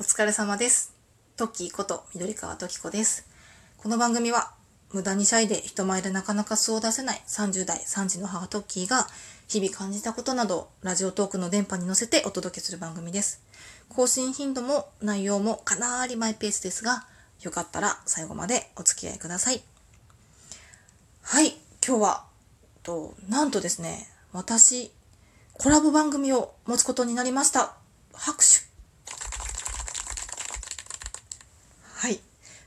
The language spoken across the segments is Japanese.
お疲れ様です。トッキーこと緑川トキコです。この番組は無駄にシャイで人前でなかなか素を出せない30代3児の母トッキーが日々感じたことなどラジオトークの電波に乗せてお届けする番組です。更新頻度も内容もかなりマイペースですが、よかったら最後までお付き合いください。はい、今日は、と、なんとですね、私、コラボ番組を持つことになりました。拍手はい。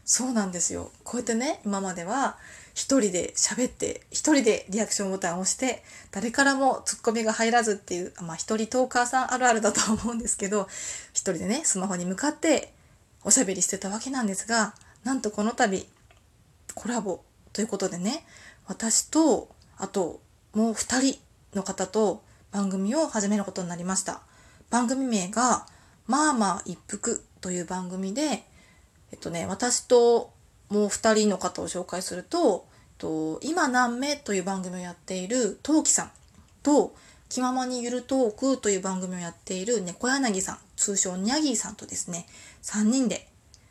そうなんですよ。こうやってね、今までは一人で喋って、一人でリアクションボタンを押して、誰からもツッコミが入らずっていう、まあ一人トーカーさんあるあるだと思うんですけど、一人でね、スマホに向かっておしゃべりしてたわけなんですが、なんとこの度、コラボということでね、私と、あともう二人の方と番組を始めることになりました。番組名が、まあまあ一服という番組で、えっとね、私ともう2人の方を紹介すると、えっと、今何目という番組をやっている陶器さんと、気ままにゆるトークという番組をやっている猫柳さん、通称ニャギーさんとですね、3人で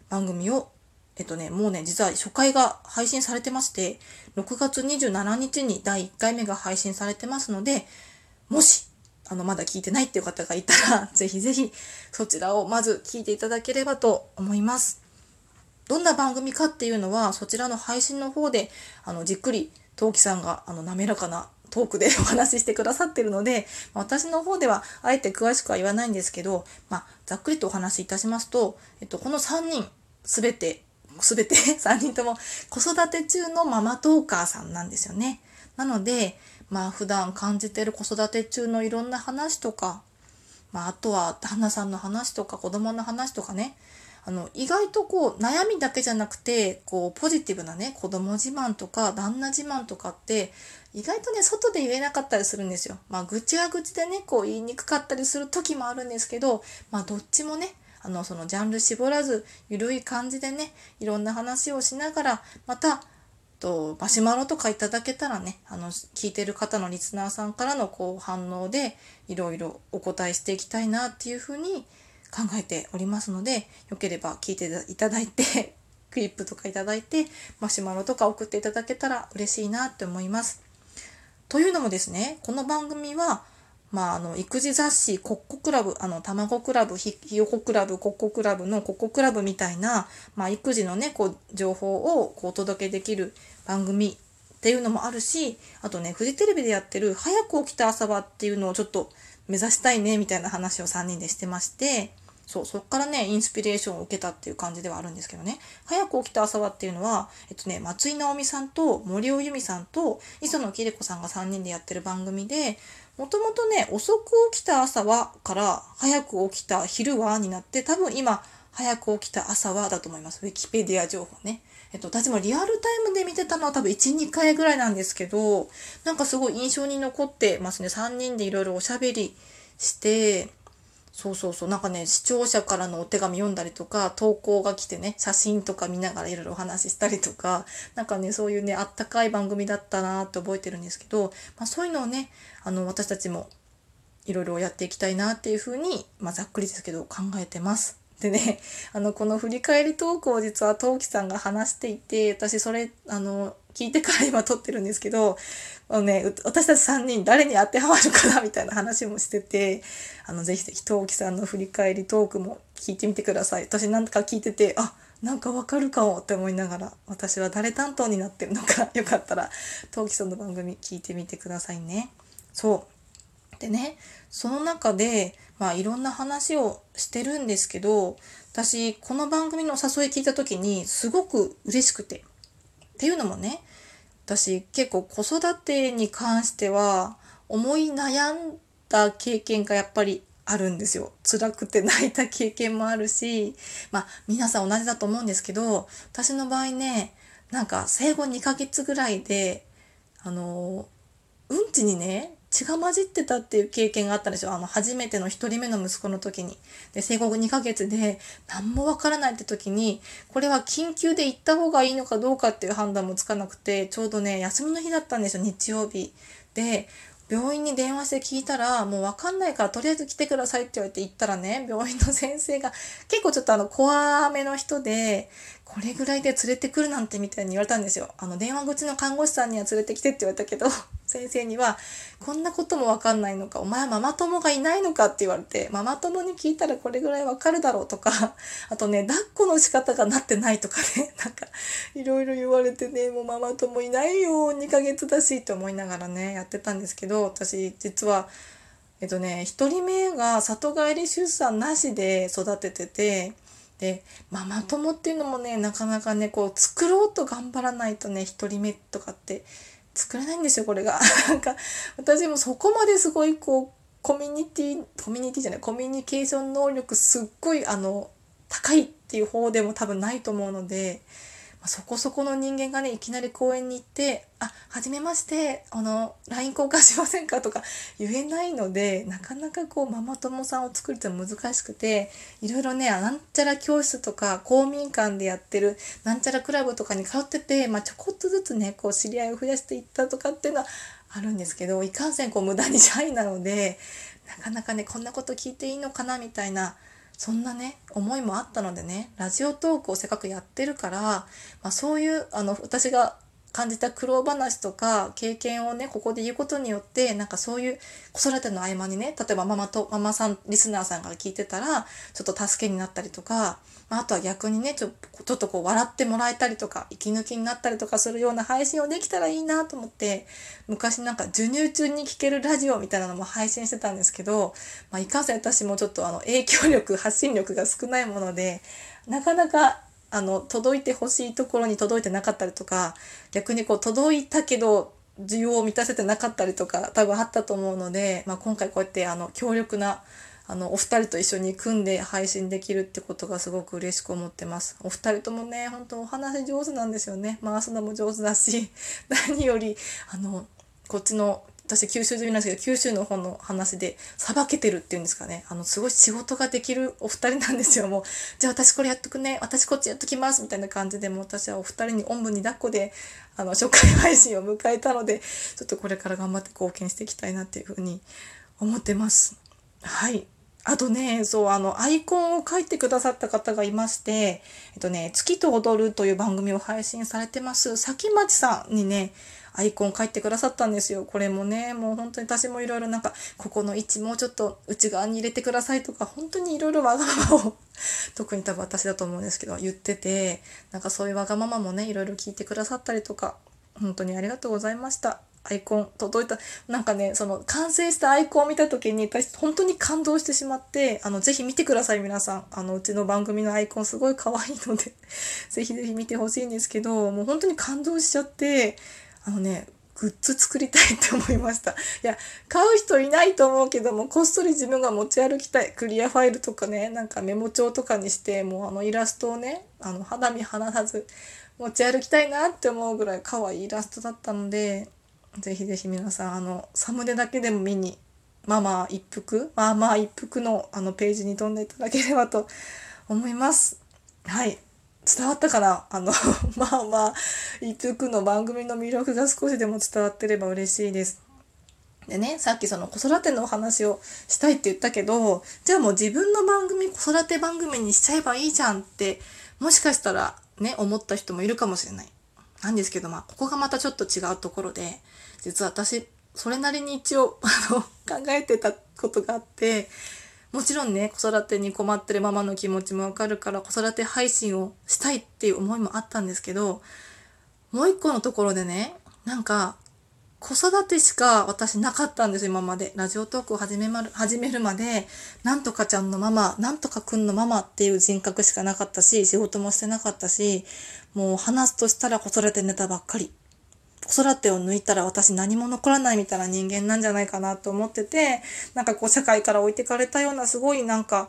番組を、えっとね、もうね、実は初回が配信されてまして、6月27日に第1回目が配信されてますので、もし、あの、まだ聞いてないっていう方がいたら、ぜひぜひそちらをまず聞いていただければと思います。どんな番組かっていうのは、そちらの配信の方で、あの、じっくり、陶器さんが、あの、滑らかなトークで お話ししてくださってるので、私の方では、あえて詳しくは言わないんですけど、まあ、ざっくりとお話しいたしますと、えっと、この3人、すべて、すべて 3人とも子育て中のママトーカーさんなんですよね。なので、まあ、普段感じてる子育て中のいろんな話とか、まあ、あとは旦那さんの話とか子供の話とかね、あの、意外とこう、悩みだけじゃなくて、こう、ポジティブなね、子供自慢とか、旦那自慢とかって、意外とね、外で言えなかったりするんですよ。まあ、愚痴は愚痴でね、こう、言いにくかったりする時もあるんですけど、まあ、どっちもね、あの、そのジャンル絞らず、ゆるい感じでね、いろんな話をしながら、また、とマシュマロとかいただけたらね、あの、聞いてる方のリスナーさんからのこう反応で、いろいろお答えしていきたいなっていうふうに考えておりますので、よければ聞いていただいて、クリップとかいただいて、マシュマロとか送っていただけたら嬉しいなって思います。というのもですね、この番組は、まあ、あの、育児雑誌、コッコクラブ、あの、卵クラブ、ひひよこクラブ、コッコクラブのコッコクラブみたいな、まあ、育児のね、こう、情報をこうお届けできる番組っていうのもあるし、あとね、フジテレビでやってる、早く起きた朝はっていうのをちょっと目指したいね、みたいな話を3人でしてまして、そう、そっからね、インスピレーションを受けたっていう感じではあるんですけどね。早く起きた朝はっていうのは、えっとね、松井直美さんと森尾由美さんと磯野貴理子さんが3人でやってる番組で、もともとね、遅く起きた朝はから、早く起きた昼はになって、多分今、早く起きた朝はだと思います。ウィキペディア情報ね。えっと、私もリアルタイムで見てたのは多分1、2回ぐらいなんですけど、なんかすごい印象に残ってますね。3人でいろいろおしゃべりして、そうそうそう。なんかね、視聴者からのお手紙読んだりとか、投稿が来てね、写真とか見ながらいろいろお話ししたりとか、なんかね、そういうね、あったかい番組だったなって覚えてるんですけど、まあそういうのをね、あの、私たちもいろいろやっていきたいなっていうふうに、まあざっくりですけど考えてます。でね、あの、この振り返りトークを実はトウキさんが話していて、私それ、あの、聞いてから今撮ってるんですけど、あのね、私たち3人誰に当てはまるかなみたいな話もしてて、あの、ぜひぜひ、トウキさんの振り返りトークも聞いてみてください。私なんか聞いてて、あ、なんかわかるかもって思いながら、私は誰担当になってるのか、よかったら、トウキさんの番組聞いてみてくださいね。そう。でね、その中で、まあいろんな話をしてるんですけど、私、この番組のお誘い聞いた時にすごく嬉しくて。っていうのもね、私結構子育てに関しては思い悩んだ経験がやっぱりあるんですよ。辛くて泣いた経験もあるし、まあ皆さん同じだと思うんですけど、私の場合ね、なんか生後2ヶ月ぐらいで、あの、うんちにね、血が混じってたっていう経験があったんですよ。あの、初めての一人目の息子の時に。で、生後2ヶ月で何もわからないって時に、これは緊急で行った方がいいのかどうかっていう判断もつかなくて、ちょうどね、休みの日だったんですよ、日曜日。で、病院に電話して聞いたら、もうわかんないからとりあえず来てくださいって言われて行ったらね、病院の先生が結構ちょっとあの、怖めの人で、これぐらいで連れてくるなんてみたいに言われたんですよ。あの、電話口の看護師さんには連れてきてって言われたけど、先生には、こんなこともわかんないのか、お前ママ友がいないのかって言われて、ママ友に聞いたらこれぐらいわかるだろうとか、あとね、抱っこの仕方がなってないとかね、なんか、いろいろ言われてね、もうママ友いないよ、2ヶ月だしって思いながらね、やってたんですけど、私、実は、えっとね、1人目が里帰り出産なしで育ててて、でママ友っていうのもねなかなかねこう作ろうと頑張らないとね1人目とかって作れないんですよこれが。なんか私もそこまですごいこうコミュニティコミュニティじゃないコミュニケーション能力すっごいあの高いっていう方でも多分ないと思うのでまそこそこの人間がねいきなり公園に行って「あはじめましてあの LINE 交換しませんか?」とか言えないのでなかなかこうママ友さんを作るって難しくていろいろねなんちゃら教室とか公民館でやってるなんちゃらクラブとかに通ってて、まあ、ちょこっとずつねこう知り合いを増やしていったとかっていうのはあるんですけどいかんせんこう無駄にシャイなのでなかなかねこんなこと聞いていいのかなみたいなそんなね思いもあったのでねラジオトークをせっかくやってるから、まあ、そういうあの私が感じた苦労話とか経験をねここで言うことによってなんかそういう子育ての合間にね例えばママとママさんリスナーさんが聞いてたらちょっと助けになったりとか、まあ、あとは逆にねちょちょっとこう笑ってもらえたりとか息抜きになったりとかするような配信をできたらいいなと思って昔なんか授乳中に聞けるラジオみたいなのも配信してたんですけど、まあ、いかんせん私もちょっとあの影響力発信力が少ないものでなかなかあの届いてほしいところに届いてなかったりとか逆にこう届いたけど需要を満たせてなかったりとか多分あったと思うので、まあ、今回こうやってあの強力なあのお二人と一緒に組んで配信できるってことがすごく嬉しく思ってます。お二人ともね、本当お話上手なんですよね。回すのも上手だし、何より、あの、こっちの私九州住みなんですけど九州の方の話でさばけてるっていうんですかね。あのすごい仕事ができるお二人なんですよ。もうじゃあ私これやっとくね。私こっちやっときます。みたいな感じでもう私はお二人におんぶに抱っこであの初回配信を迎えたのでちょっとこれから頑張って貢献していきたいなっていうふうに思ってます。はい。あとね、そう、あの、アイコンを書いてくださった方がいまして、えっとね、月と踊るという番組を配信されてます、崎町さんにね、アイコン書いてくださったんですよ。これもね、もう本当に私もいろいろなんか、ここの位置もうちょっと内側に入れてくださいとか、本当にいろいろわがままを 特に多分私だと思うんですけど、言ってて、なんかそういうわがままもね、いろいろ聞いてくださったりとか、本当にありがとうございました。アイコン届いたなんかねその完成したアイコンを見た時に私本当に感動してしまってあのぜひ見てください皆さんあのうちの番組のアイコンすごい可愛いので ぜひぜひ見てほしいんですけどもう本当に感動しちゃってあのね、グッズ作りたいって思いました。いや、買う人いないと思うけども、こっそり自分が持ち歩きたい。クリアファイルとかね、なんかメモ帳とかにして、もうあのイラストをね、あの肌身離さず持ち歩きたいなって思うぐらい可愛いイラストだったので、ぜひぜひ皆さん、あの、サムネだけでも見に、まあまあ一服、まあまあ一服のあのページに飛んでいただければと 思います。はい。伝わったかな？あのまあまあ一服の番組の魅力が少しでも伝わってれば嬉しいです。でね、さっきその子育てのお話をしたいって言ったけど、じゃあもう自分の番組、子育て番組にしちゃえばいいじゃんって、もしかしたらね、思った人もいるかもしれない。なんですけど、まあ、ここがまたちょっと違うところで、実は私、それなりに一応、あの、考えてたことがあって、もちろんね、子育てに困ってるママの気持ちもわかるから子育て配信をしたいっていう思いもあったんですけど、もう一個のところでね、なんか、子育てしか私なかったんです今まで。ラジオトークを始めまる、始めるまで、なんとかちゃんのママ、なんとかくんのママっていう人格しかなかったし、仕事もしてなかったし、もう話すとしたら子育てネタばっかり。子育てを抜いたら私何も残らないみたいな人間なんじゃないかなと思ってて、なんかこう社会から置いてかれたようなすごいなんか、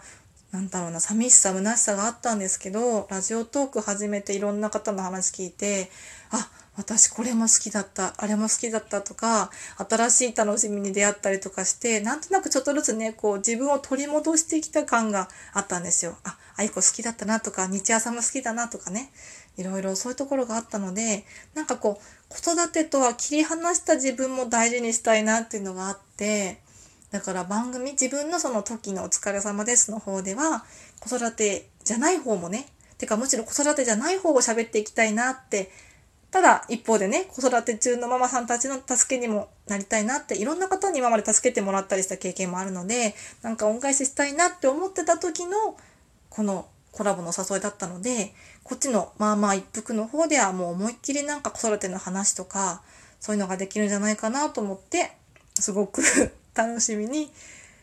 なんだろうな、寂しさ、虚しさがあったんですけど、ラジオトーク始めていろんな方の話聞いて、あ、私これも好きだった、あれも好きだったとか、新しい楽しみに出会ったりとかして、なんとなくちょっとずつね、こう自分を取り戻してきた感があったんですよ。あ、愛子好きだったなとか日朝も好きだなとかねいろいろそういうところがあったのでなんかこう子育てとは切り離した自分も大事にしたいなっていうのがあってだから番組自分のその時のお疲れ様ですの方では子育てじゃない方もねてかむしろ子育てじゃない方を喋っていきたいなってただ一方でね子育て中のママさんたちの助けにもなりたいなっていろんな方に今まで助けてもらったりした経験もあるのでなんか恩返ししたいなって思ってた時のこのコラボの誘いだったのでこっちのまあまあ一服の方ではもう思いっきりなんか子育ての話とかそういうのができるんじゃないかなと思ってすごく 楽しみに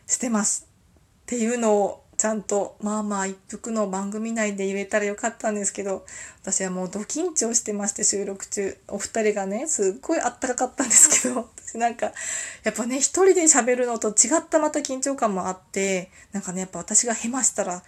してますっていうのをちゃんとまあまあ一服の番組内で言えたらよかったんですけど私はもうド緊張してまして収録中。お二人がねすっごいあったかかったんですけど 私なんかやっぱね一人で喋るのと違ったまた緊張感もあってなんかねやっぱ私がヘマしたら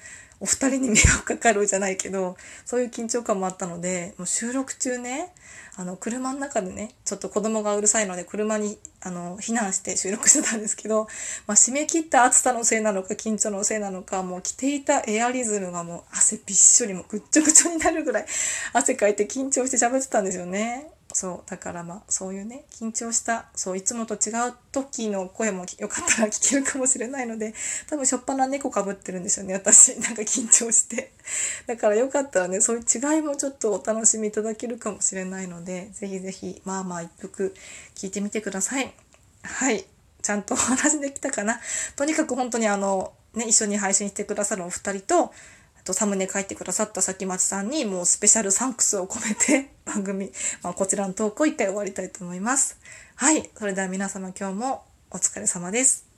お二人に迷惑かかるじゃないけどそういう緊張感もあったのでもう収録中ねあの車の中でねちょっと子供がうるさいので車にあの避難して収録してたんですけど、まあ、締め切った暑さのせいなのか緊張のせいなのかもう着ていたエアリズムがもう汗びっしょりもぐっちょぐちょになるぐらい汗かいて緊張して喋ってたんですよね。そうだからまあそういうね緊張したそういつもと違う時の声もよかったら 聞けるかもしれないので多分しょっぱな猫かぶってるんですよね私。なんか緊張して。だからよかったらねそういう違いもちょっとお楽しみいただけるかもしれないので是非是非まあまあ一服聞いてみてください。はい。ちゃんとお話できたかな。とにかく本当にあのね一緒に配信してくださるお二人ととサムネ書いてくださったさきまちさんにもうスペシャルサンクスを込めて 番組、まあ、こちらのトークを一回終わりたいと思います。はい。それでは皆様今日もお疲れ様です。